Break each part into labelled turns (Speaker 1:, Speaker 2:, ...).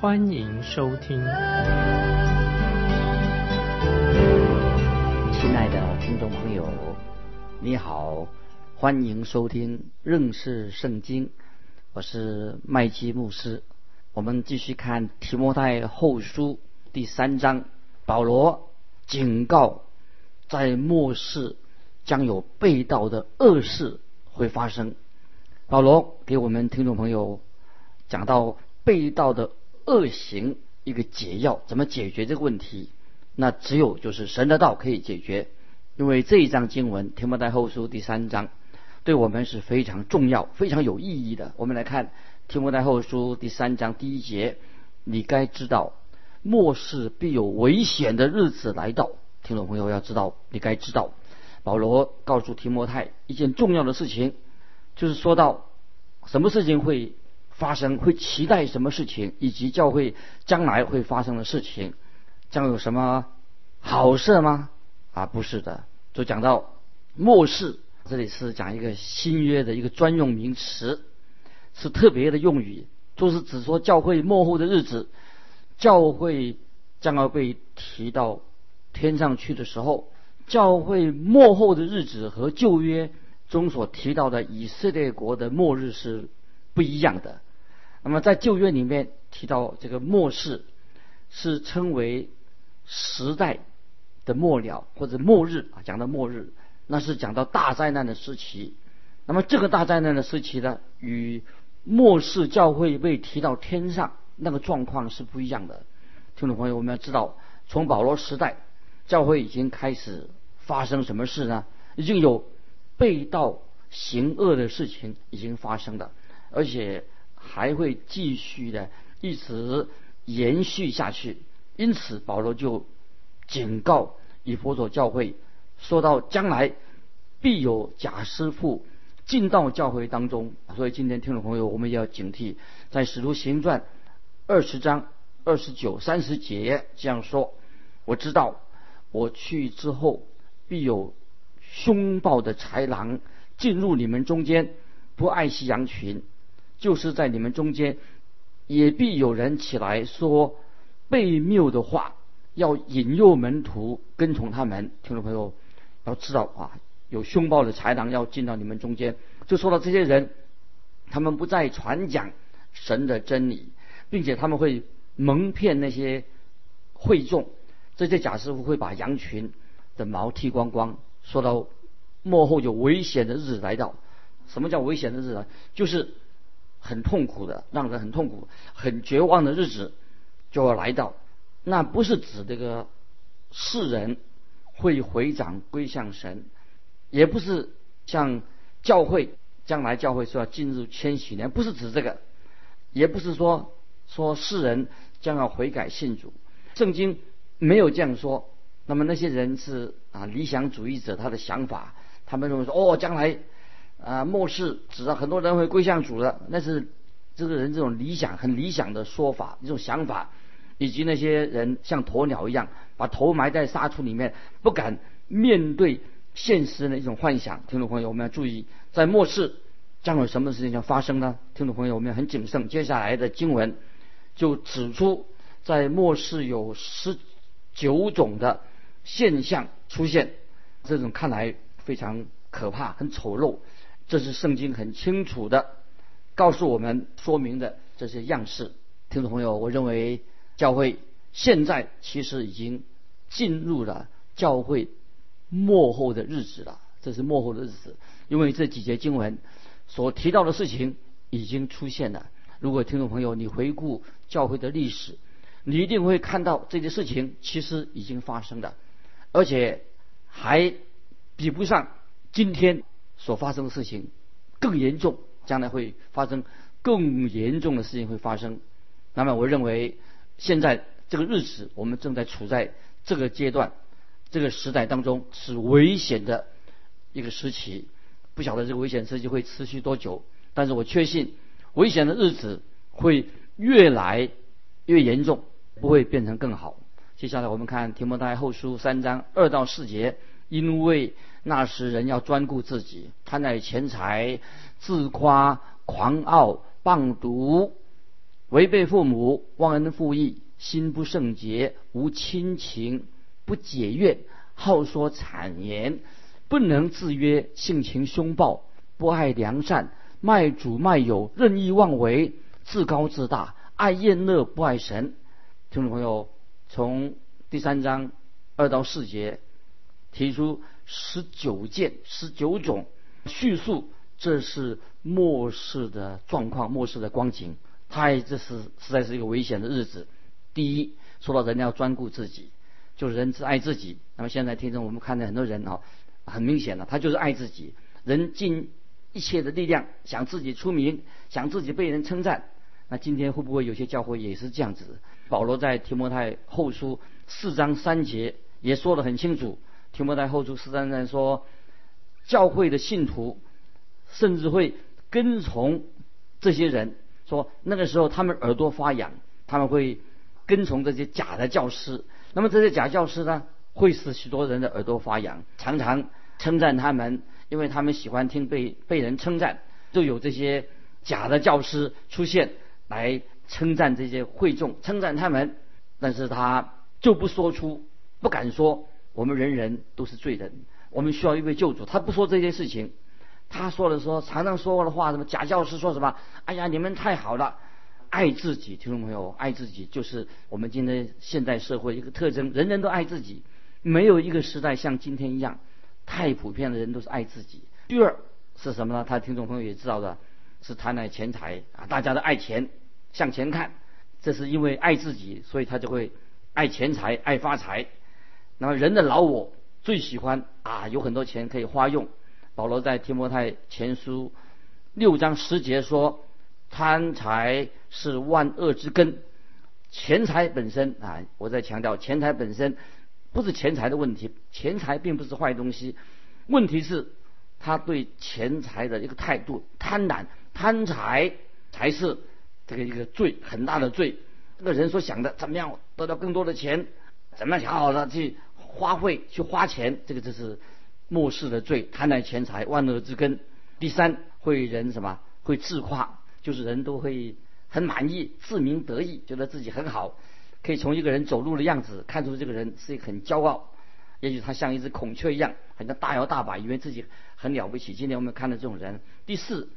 Speaker 1: 欢迎收听。
Speaker 2: 亲爱的听众朋友，你好，欢迎收听认识圣经。我是麦基牧师，我们继续看提摩太后书第三章。保罗警告，在末世将有被盗的恶事会发生。保罗给我们听众朋友讲到被盗的恶行一个解药，怎么解决这个问题？那只有就是神的道可以解决，因为这一章经文提摩太后书第三章。对我们是非常重要、非常有意义的。我们来看《提摩太后书》第三章第一节：“你该知道，末世必有危险的日子来到。”听众朋友要知道，你该知道，保罗告诉提摩太一件重要的事情，就是说到什么事情会发生，会期待什么事情，以及教会将来会发生的事情，将有什么好事吗？啊，不是的，就讲到末世。这里是讲一个新约的一个专用名词，是特别的用语，就是指说教会末后的日子，教会将要被提到天上去的时候，教会末后的日子和旧约中所提到的以色列国的末日是不一样的。那么在旧约里面提到这个末世，是称为时代的末了或者末日啊，讲到末日。那是讲到大灾难的时期，那么这个大灾难的时期呢，与末世教会被提到天上那个状况是不一样的。听众朋友，我们要知道，从保罗时代，教会已经开始发生什么事呢？已经有被盗行恶的事情已经发生了，而且还会继续的一直延续下去。因此，保罗就警告以佛所教会。说到将来必有假师傅进到教会当中，所以今天听众朋友，我们也要警惕。在使徒行传二十章二十九、三十节这样说：“我知道我去之后，必有凶暴的豺狼进入你们中间，不爱惜羊群；就是在你们中间，也必有人起来说悖谬的话，要引诱门徒跟从他们。”听众朋友。要知道啊，有凶暴的豺狼要进到你们中间，就说到这些人，他们不再传讲神的真理，并且他们会蒙骗那些会众，这些假师傅会把羊群的毛剃光光。说到幕后有危险的日子来到，什么叫危险的日子？就是很痛苦的，让人很痛苦、很绝望的日子就要来到。那不是指这个世人。会回掌归向神，也不是像教会将来教会说要进入千禧年，不是指这个，也不是说说世人将要悔改信主，圣经没有这样说。那么那些人是啊理想主义者，他的想法，他们认为说哦将来啊末世指到很多人会归向主的，那是这个人这种理想很理想的说法，一种想法。以及那些人像鸵鸟一样，把头埋在沙土里面，不敢面对现实的一种幻想。听众朋友，我们要注意，在末世将有什么事情要发生呢？听众朋友，我们要很谨慎。接下来的经文就指出，在末世有十九种的现象出现，这种看来非常可怕、很丑陋。这是圣经很清楚的告诉我们说明的这些样式。听众朋友，我认为。教会现在其实已经进入了教会末后的日子了，这是末后的日子，因为这几节经文所提到的事情已经出现了。如果听众朋友你回顾教会的历史，你一定会看到这些事情其实已经发生了，而且还比不上今天所发生的事情更严重，将来会发生更严重的事情会发生。那么我认为。现在这个日子，我们正在处在这个阶段，这个时代当中是危险的一个时期。不晓得这个危险时期会持续多久，但是我确信危险的日子会越来越严重，不会变成更好。接下来我们看提摩太后书三章二到四节，因为那时人要专顾自己，贪爱钱财，自夸、狂傲、棒毒，违背父母，忘恩负义。心不圣洁，无亲情，不解怨，好说谗言，不能自约，性情凶暴，不爱良善，卖主卖友，任意妄为，自高自大，爱厌乐，不爱神。听众朋友，从第三章二到四节提出十九件、十九种叙述，这是末世的状况，末世的光景。太，这是实在是一个危险的日子。第一，说到人要专顾自己，就是人只爱自己。那么现在听众，我们看到很多人啊，很明显的，他就是爱自己，人尽一切的力量想自己出名，想自己被人称赞。那今天会不会有些教会也是这样子？保罗在提摩太后书四章三节也说得很清楚。提摩太后书四章三说，教会的信徒甚至会跟从这些人，说那个时候他们耳朵发痒，他们会。跟从这些假的教师，那么这些假教师呢，会使许多人的耳朵发痒，常常称赞他们，因为他们喜欢听被被人称赞，就有这些假的教师出现来称赞这些会众，称赞他们，但是他就不说出，不敢说，我们人人都是罪人，我们需要一位救主，他不说这些事情，他说的说常常说过的话，什么假教师说什么，哎呀，你们太好了。爱自己，听众朋友，爱自己就是我们今天现代社会一个特征，人人都爱自己，没有一个时代像今天一样，太普遍的人都是爱自己。第二是什么呢？他听众朋友也知道的，是贪爱钱财啊，大家都爱钱，向前看，这是因为爱自己，所以他就会爱钱财，爱发财。那么人的老我最喜欢啊，有很多钱可以花用。保罗在提摩太前书六章十节说。贪财是万恶之根，钱财本身啊，我在强调，钱财本身不是钱财的问题，钱财并不是坏东西，问题是他对钱财的一个态度，贪婪、贪财才是这个一个罪，很大的罪。这个人所想的怎么样得到更多的钱，怎么样好好的去花费、去花钱，这个就是末世的罪，贪婪钱财，万恶之根。第三，会人什么？会自夸。就是人都会很满意、自鸣得意，觉得自己很好，可以从一个人走路的样子看出这个人是很骄傲。也许他像一只孔雀一样，好像大摇大摆，以为自己很了不起。今天我们看到这种人。第四，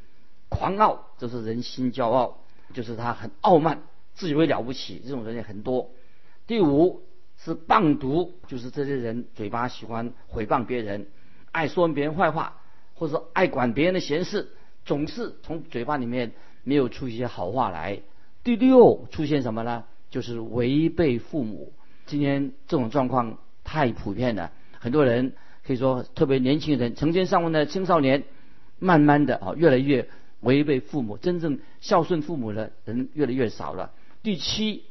Speaker 2: 狂傲，就是人心骄傲，就是他很傲慢，自以为了不起，这种人也很多。第五是谤毒，就是这些人嘴巴喜欢毁谤别人，爱说别人坏话，或者说爱管别人的闲事，总是从嘴巴里面。没有出一些好话来。第六出现什么呢？就是违背父母。今天这种状况太普遍了，很多人可以说，特别年轻人、成千上万的青少年，慢慢的啊，越来越违背父母，真正孝顺父母的人越来越少了。第七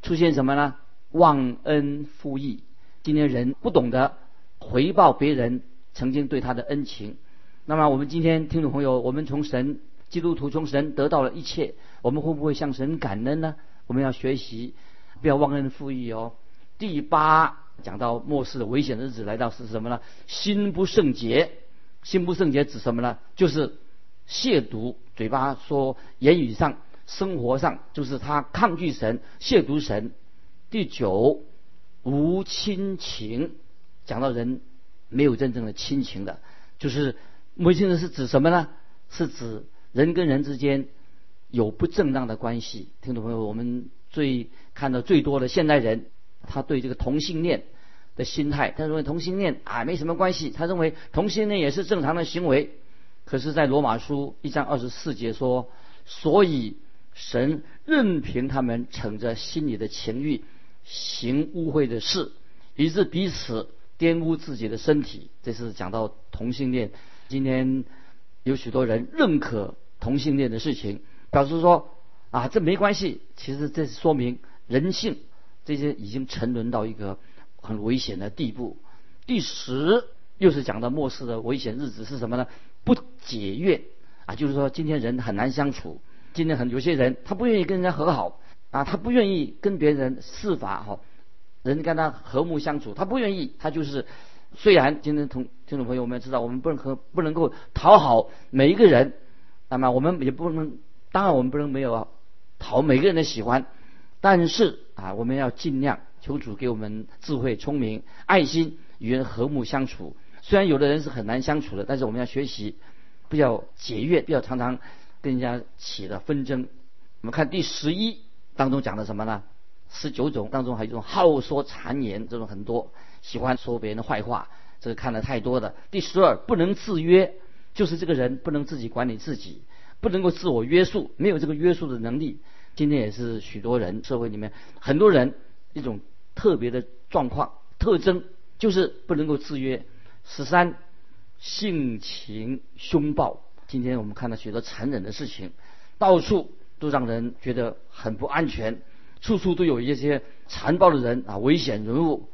Speaker 2: 出现什么呢？忘恩负义。今天人不懂得回报别人曾经对他的恩情。那么我们今天听众朋友，我们从神。基督徒从神得到了一切，我们会不会向神感恩呢？我们要学习，不要忘恩负义哦。第八讲到末世的危险的日子来到是什么呢？心不圣洁，心不圣洁指什么呢？就是亵渎，嘴巴说，言语上、生活上，就是他抗拒神，亵渎神。第九，无亲情，讲到人没有真正的亲情的，就是母亲的是指什么呢？是指。人跟人之间有不正当的关系，听众朋友，我们最看到最多的现代人，他对这个同性恋的心态，他认为同性恋啊没什么关系，他认为同性恋也是正常的行为。可是，在罗马书一章二十四节说，所以神任凭他们逞着心里的情欲，行污秽的事，以致彼此玷污自己的身体。这是讲到同性恋。今天。有许多人认可同性恋的事情，表示说啊，这没关系。其实这是说明人性这些已经沉沦到一个很危险的地步。第十又是讲到末世的危险日子是什么呢？不解怨啊，就是说今天人很难相处。今天很有些人他不愿意跟人家和好啊，他不愿意跟别人释法哈，人跟他和睦相处，他不愿意，他就是虽然今天同听众朋友我们知道，我们不能和不能够讨好每一个人，那么我们也不能，当然我们不能没有讨每个人的喜欢，但是啊，我们要尽量求主给我们智慧、聪明、爱心。与人和睦相处，虽然有的人是很难相处的，但是我们要学习，不要结怨，不要常常跟人家起了纷争。我们看第十一当中讲的什么呢？十九种当中还有一种好说谗言，这种很多，喜欢说别人的坏话，这个看的太多的。第十二不能自约，就是这个人不能自己管理自己，不能够自我约束，没有这个约束的能力。今天也是许多人社会里面很多人一种特别的状况特征。就是不能够制约。十三，性情凶暴。今天我们看到许多残忍的事情，到处都让人觉得很不安全，处处都有一些残暴的人啊，危险人物。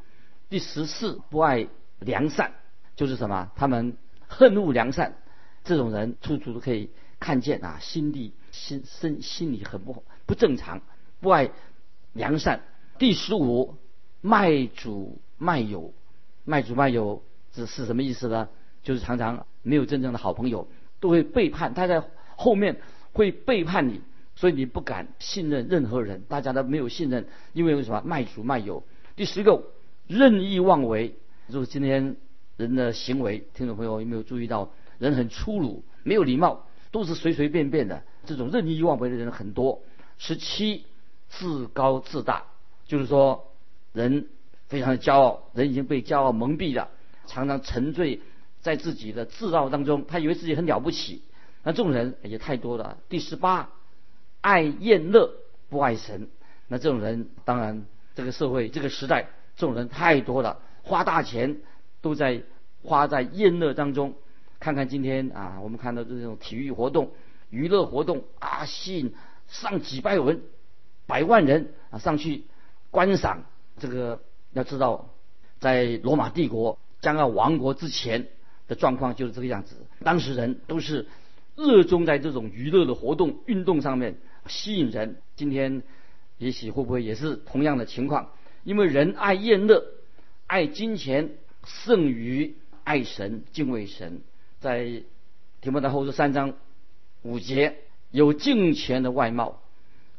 Speaker 2: 第十四，不爱良善，就是什么？他们恨恶良善，这种人处处都可以看见啊，心地心身心里很不不正常，不爱良善。第十五，卖主卖友。卖主卖友是是什么意思呢？就是常常没有真正的好朋友，都会背叛，他在后面会背叛你，所以你不敢信任任何人，大家都没有信任，因为为什么卖主卖友？第十个，任意妄为，就是今天人的行为，听众朋友有没有注意到，人很粗鲁，没有礼貌，都是随随便便的，这种任意妄为的人很多。十七，自高自大，就是说人。非常的骄傲，人已经被骄傲蒙蔽了，常常沉醉在自己的自傲当中，他以为自己很了不起。那这种人也太多了。第十八，爱厌乐不爱神。那这种人当然这个社会这个时代这种人太多了，花大钱都在花在厌乐当中。看看今天啊，我们看到这种体育活动、娱乐活动啊，吸引上几百人、百万人啊上去观赏这个。要知道，在罗马帝国将要亡国之前的状况就是这个样子。当时人都是热衷在这种娱乐的活动、运动上面吸引人。今天也许会不会也是同样的情况？因为人爱厌乐、爱金钱胜于爱神、敬畏神。在提摩太后书三章五节，有敬钱的外貌，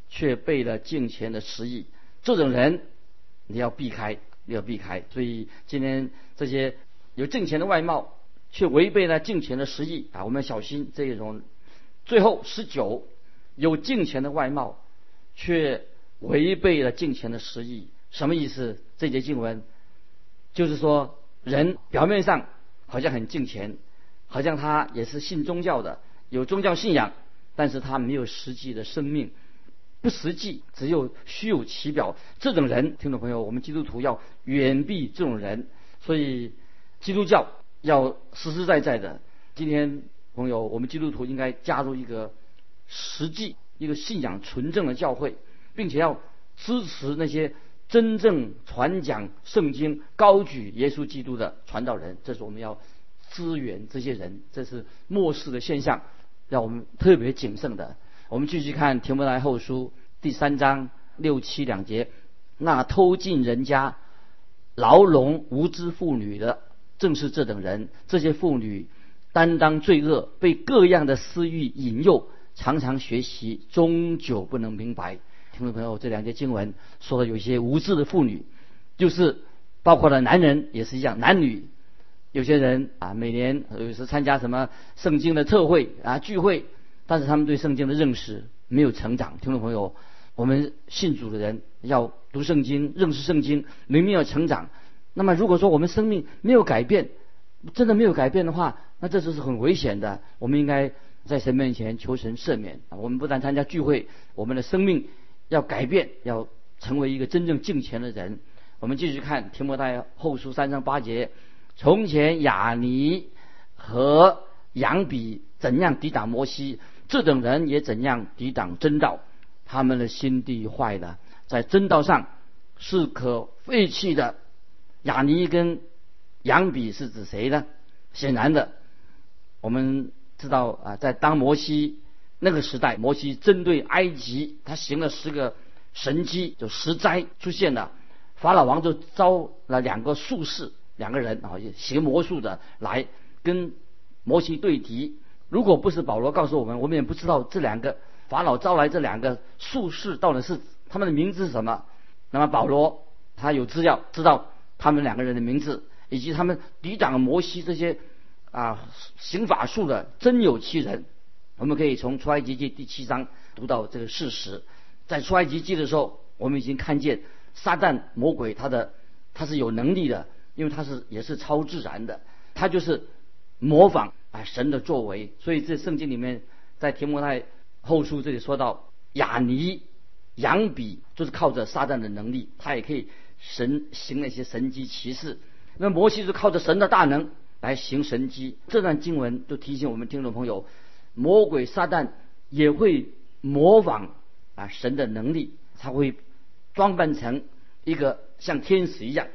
Speaker 2: 却背了敬钱的实意。这种人。你要避开，你要避开。所以今天这些有挣钱的外貌，却违背了挣钱的实意啊！我们要小心这种。最后十九，有敬钱的外貌，却违背了敬钱的实意，什么意思？这节经文就是说，人表面上好像很敬钱，好像他也是信宗教的，有宗教信仰，但是他没有实际的生命。不实际，只有虚有其表。这种人，听众朋友，我们基督徒要远避这种人。所以，基督教要实实在在的。今天，朋友，我们基督徒应该加入一个实际、一个信仰纯正的教会，并且要支持那些真正传讲圣经、高举耶稣基督的传道人。这是我们要支援这些人。这是末世的现象，让我们特别谨慎的。我们继续看《提摩太后书》第三章六七两节。那偷进人家、牢笼无知妇女的，正是这等人。这些妇女担当罪恶，被各样的私欲引诱，常常学习，终究不能明白。听众朋友，这两节经文说的有一些无知的妇女，就是包括了男人也是一样，男女有些人啊，每年有时参加什么圣经的特会啊聚会。但是他们对圣经的认识没有成长，听众朋友，我们信主的人要读圣经、认识圣经，明明要成长。那么如果说我们生命没有改变，真的没有改变的话，那这就是很危险的。我们应该在神面前求神赦免。我们不但参加聚会，我们的生命要改变，要成为一个真正敬虔的人。我们继续看提摩太后书三章八节：从前亚尼和杨比怎样抵挡摩西？这等人也怎样抵挡真道？他们的心地坏了，在真道上是可废弃的。雅尼跟杨比是指谁呢？显然的，我们知道啊，在当摩西那个时代，摩西针对埃及，他行了十个神迹，就十灾出现了。法老王就招了两个术士，两个人啊，学魔术的来跟摩西对敌。如果不是保罗告诉我们，我们也不知道这两个法老招来这两个术士到底是他们的名字是什么。那么保罗他有资料知道他们两个人的名字，以及他们抵挡摩西这些啊行法术的真有其人。我们可以从出埃及记第七章读到这个事实。在出埃及记的时候，我们已经看见撒旦魔鬼他的他是有能力的，因为他是也是超自然的，他就是模仿。啊，神的作为，所以这圣经里面，在提摩太后书这里说到，亚尼、扬比就是靠着撒旦的能力，他也可以神行那些神迹奇事。那摩西是靠着神的大能来行神迹。这段经文就提醒我们听众朋友，魔鬼撒旦也会模仿啊神的能力，他会装扮成一个像天使一样，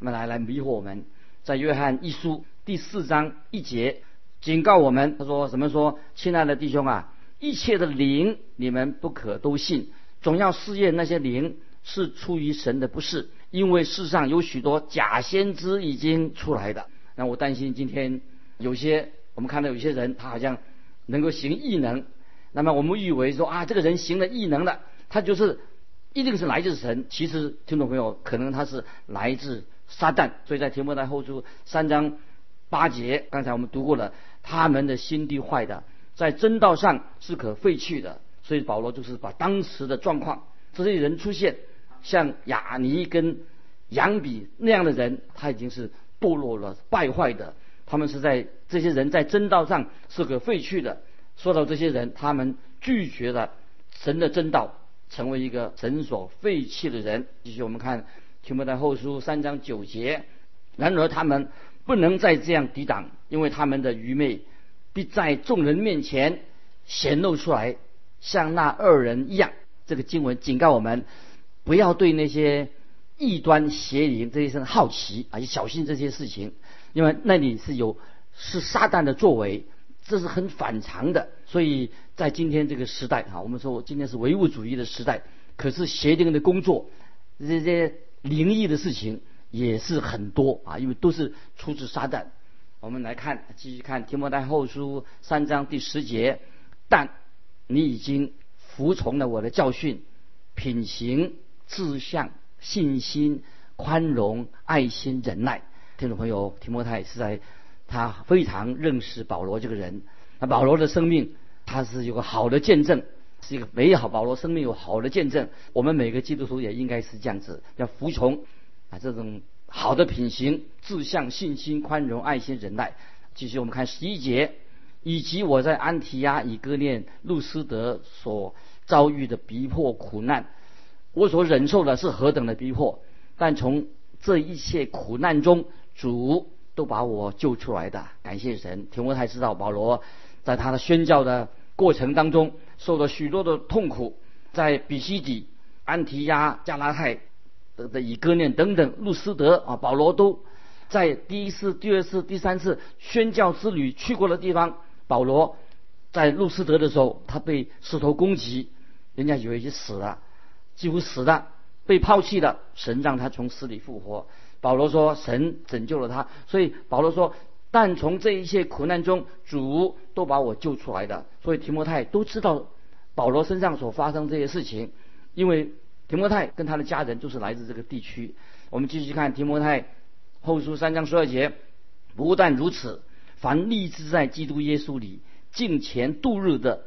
Speaker 2: 那么来来迷惑我们。在约翰一书第四章一节。警告我们，他说什么？说亲爱的弟兄啊，一切的灵你们不可都信，总要试验那些灵是出于神的，不是，因为世上有许多假先知已经出来的。那我担心今天有些我们看到有些人他好像能够行异能，那么我们以为说啊这个人行了异能了，他就是一定是来自神。其实听众朋友，可能他是来自撒旦。所以在提摩太后书三章八节，刚才我们读过了。他们的心地坏的，在真道上是可废去的。所以保罗就是把当时的状况，这些人出现，像雅尼跟杨比那样的人，他已经是堕落了、败坏的。他们是在这些人在真道上是个废去的。说到这些人，他们拒绝了神的真道，成为一个神所废弃的人。继续我们看提摩太后书三章九节，然而他们。不能再这样抵挡，因为他们的愚昧必在众人面前显露出来，像那二人一样。这个经文警告我们，不要对那些异端邪灵这些人好奇啊，要小心这些事情，因为那里是有是撒旦的作为，这是很反常的。所以在今天这个时代啊，我们说今天是唯物主义的时代，可是邪灵的工作，这些灵异的事情。也是很多啊，因为都是出自撒旦。我们来看，继续看提摩太后书三章第十节。但你已经服从了我的教训，品行、志向、信心、宽容、爱心、忍耐。听众朋友，提摩太是在他非常认识保罗这个人。那保罗的生命，他是有个好的见证，是一个美好。保罗生命有好的见证，我们每个基督徒也应该是这样子，要服从。啊，这种好的品行、志向、信心、宽容、爱心、忍耐。继续，我们看十一节，以及我在安提亚、以哥念、路斯德所遭遇的逼迫苦难，我所忍受的是何等的逼迫！但从这一切苦难中，主都把我救出来的。感谢神！提摩太知道保罗在他的宣教的过程当中，受了许多的痛苦，在比西底、安提亚、加拉太。的以哥念等等，路斯德啊，保罗都在第一次、第二次、第三次宣教之旅去过的地方。保罗在路斯德的时候，他被石头攻击，人家以为已经死了，几乎死了，被抛弃了。神让他从死里复活。保罗说：“神拯救了他。”所以保罗说：“但从这一切苦难中，主都把我救出来的。”所以提摩太都知道保罗身上所发生这些事情，因为。提摩太跟他的家人都是来自这个地区。我们继续看提摩太后书三章十二节。不但如此，凡立志在基督耶稣里敬虔度日的，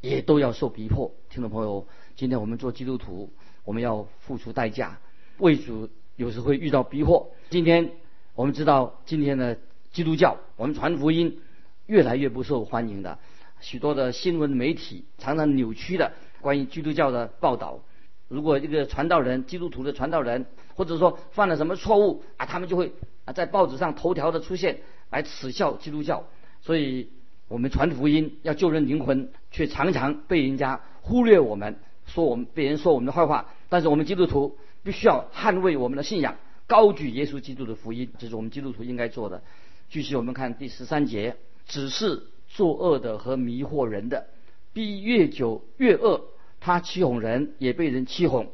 Speaker 2: 也都要受逼迫。听众朋友，今天我们做基督徒，我们要付出代价，为主有时会遇到逼迫。今天我们知道，今天的基督教，我们传福音越来越不受欢迎的，许多的新闻媒体常常扭曲的关于基督教的报道。如果这个传道人，基督徒的传道人，或者说犯了什么错误啊，他们就会啊在报纸上头条的出现，来耻笑基督教。所以，我们传福音要救人灵魂，却常常被人家忽略我们，说我们被人说我们的坏话。但是我们基督徒必须要捍卫我们的信仰，高举耶稣基督的福音，这是我们基督徒应该做的。继续我们看第十三节，只是作恶的和迷惑人的，逼越久越恶。他欺哄人，也被人欺哄。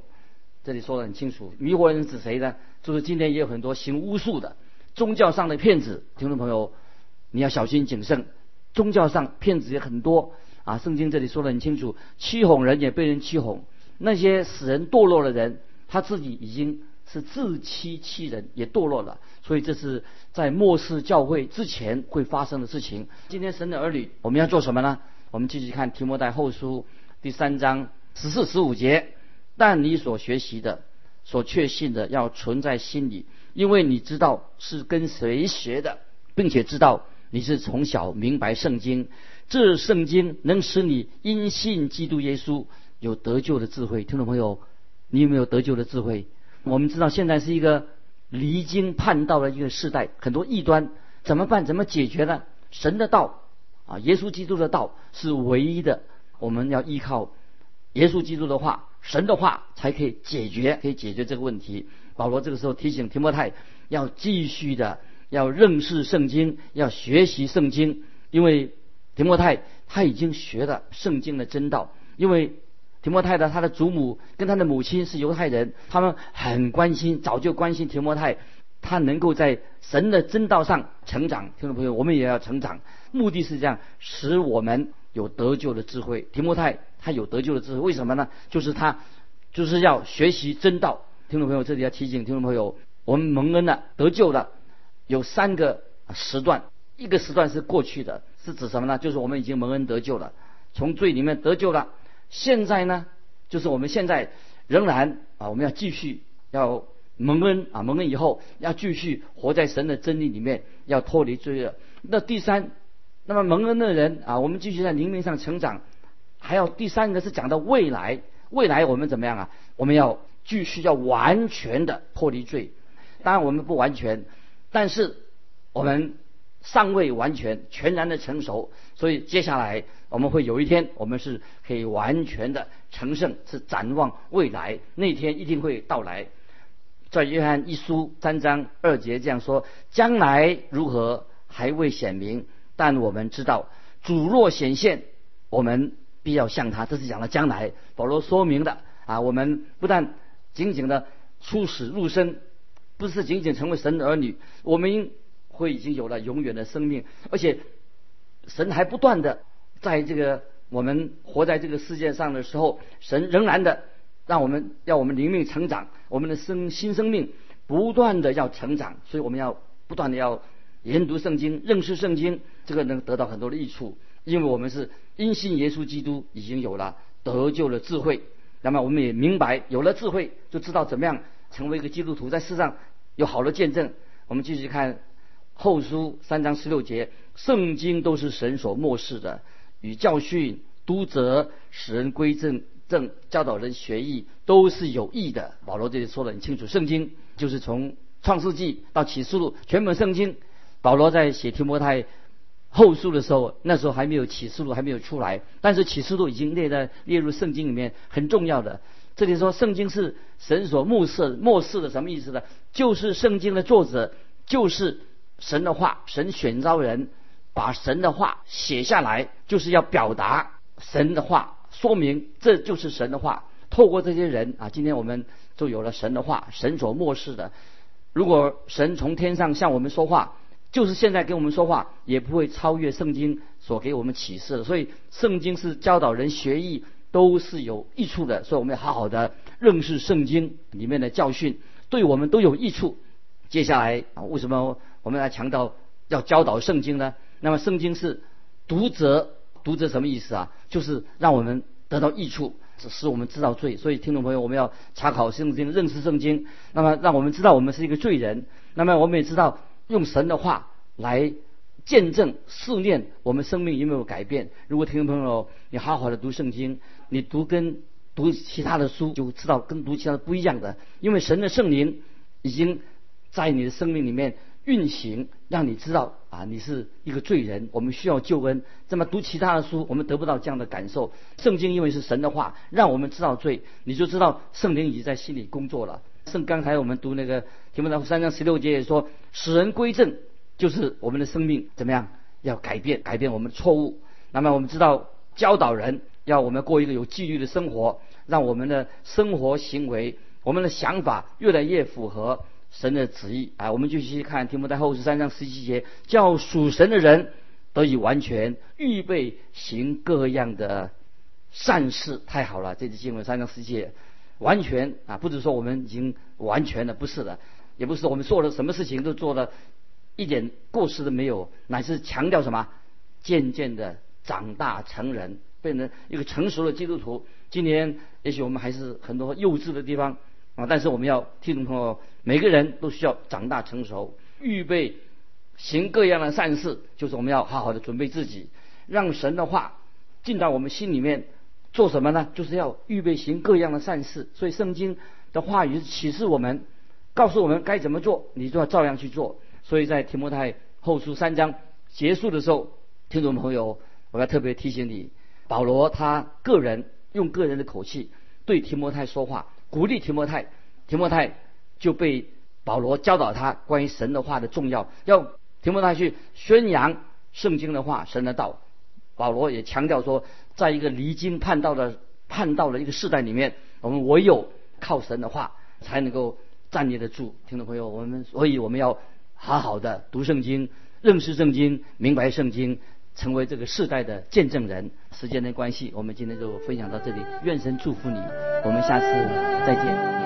Speaker 2: 这里说的很清楚，迷惑人指谁呢？就是今天也有很多行巫术的宗教上的骗子。听众朋友，你要小心谨慎，宗教上骗子也很多啊。圣经这里说的很清楚，欺哄人也被人欺哄。那些使人堕落的人，他自己已经是自欺欺人，也堕落了。所以这是在末世教会之前会发生的事情。今天神的儿女，我们要做什么呢？我们继续看提摩太后书第三章十四、十五节。但你所学习的、所确信的，要存在心里，因为你知道是跟谁学的，并且知道你是从小明白圣经。这圣经能使你因信基督耶稣。有得救的智慧，听众朋友，你有没有得救的智慧？我们知道现在是一个离经叛道的一个时代，很多异端怎么办？怎么解决呢？神的道啊，耶稣基督的道是唯一的，我们要依靠耶稣基督的话，神的话才可以解决，可以解决这个问题。保罗这个时候提醒提摩太要继续的要认识圣经，要学习圣经，因为提摩太他已经学了圣经的真道，因为。提摩太的他的祖母跟他的母亲是犹太人，他们很关心，早就关心提摩太，他能够在神的真道上成长。听众朋友，我们也要成长，目的是这样，使我们有得救的智慧。提摩太他有得救的智慧，为什么呢？就是他就是要学习真道。听众朋友，这里要提醒听众朋友，我们蒙恩了得救了，有三个时段，一个时段是过去的，是指什么呢？就是我们已经蒙恩得救了，从罪里面得救了。现在呢，就是我们现在仍然啊，我们要继续要蒙恩啊，蒙恩以后要继续活在神的真理里面，要脱离罪恶。那第三，那么蒙恩的人啊，我们继续在灵命上成长。还有第三个是讲到未来，未来我们怎么样啊？我们要继续要完全的脱离罪。当然我们不完全，但是我们尚未完全全然的成熟，所以接下来。我们会有一天，我们是可以完全的成圣，是展望未来，那天一定会到来。在约翰一书三章二节这样说：将来如何还未显明，但我们知道主若显现，我们必要向他。这是讲了将来。保罗说明的啊，我们不但仅仅的出死入生，不是仅仅成为神的儿女，我们会已经有了永远的生命，而且神还不断的。在这个我们活在这个世界上的时候，神仍然的让我们要我们灵命成长，我们的生新生命不断的要成长，所以我们要不断的要研读圣经、认识圣经，这个能得到很多的益处，因为我们是因信耶稣基督已经有了得救的智慧，那么我们也明白有了智慧就知道怎么样成为一个基督徒，在世上有好的见证。我们继续看后书三章十六节，圣经都是神所漠视的。与教训、督责、使人归正、正教导人学艺，都是有益的。保罗这里说的很清楚，圣经就是从创世纪到启示录，全本圣经。保罗在写提摩太后书的时候，那时候还没有启示录还没有出来，但是启示录已经列在列入圣经里面，很重要的。这里说圣经是神所目视、漠视的，什么意思呢？就是圣经的作者就是神的话，神选召人。把神的话写下来，就是要表达神的话，说明这就是神的话。透过这些人啊，今天我们就有了神的话，神所漠视的。如果神从天上向我们说话，就是现在跟我们说话，也不会超越圣经所给我们启示的。所以，圣经是教导人学艺，都是有益处的。所以，我们要好好的认识圣经里面的教训，对我们都有益处。接下来啊，为什么我们来强调要教导圣经呢？那么圣经是读者，读者什么意思啊？就是让我们得到益处，使我们知道罪。所以听众朋友，我们要查考圣经，认识圣经。那么让我们知道我们是一个罪人。那么我们也知道用神的话来见证试炼我们生命有没有改变。如果听众朋友你好好的读圣经，你读跟读其他的书就知道跟读其他的不一样的，因为神的圣灵已经在你的生命里面。运行，让你知道啊，你是一个罪人，我们需要救恩。这么读其他的书，我们得不到这样的感受。圣经因为是神的话，让我们知道罪，你就知道圣灵已经在心里工作了。圣刚才我们读那个提摩太三章十六节也说，使人归正，就是我们的生命怎么样要改变，改变我们的错误。那么我们知道教导人要我们过一个有纪律的生活，让我们的生活行为、我们的想法越来越符合神的旨意啊。我们继续看提摩太后书三章十七节，叫属神的人得以完全，预备行各样的善事。太好了，这次经文三章十七节。完全啊，不是说我们已经完全的，不是的，也不是我们做了什么事情都做了一点过失都没有，乃是强调什么？渐渐的长大成人，变成一个成熟的基督徒。今年也许我们还是很多幼稚的地方啊，但是我们要听众朋友，每个人都需要长大成熟，预备行各样的善事，就是我们要好好的准备自己，让神的话进到我们心里面。做什么呢？就是要预备行各样的善事。所以圣经的话语启示我们，告诉我们该怎么做，你就要照样去做。所以在提摩太后书三章结束的时候，听众朋友，我要特别提醒你，保罗他个人用个人的口气对提摩太说话，鼓励提摩太。提摩太就被保罗教导他关于神的话的重要，要提摩太去宣扬圣经的话，神的道。保罗也强调说。在一个离经叛道的叛道的一个时代里面，我们唯有靠神的话才能够站立得住。听众朋友，我们所以我们要好好的读圣经，认识圣经，明白圣经，成为这个世代的见证人。时间的关系，我们今天就分享到这里。愿神祝福你，我们下次再见。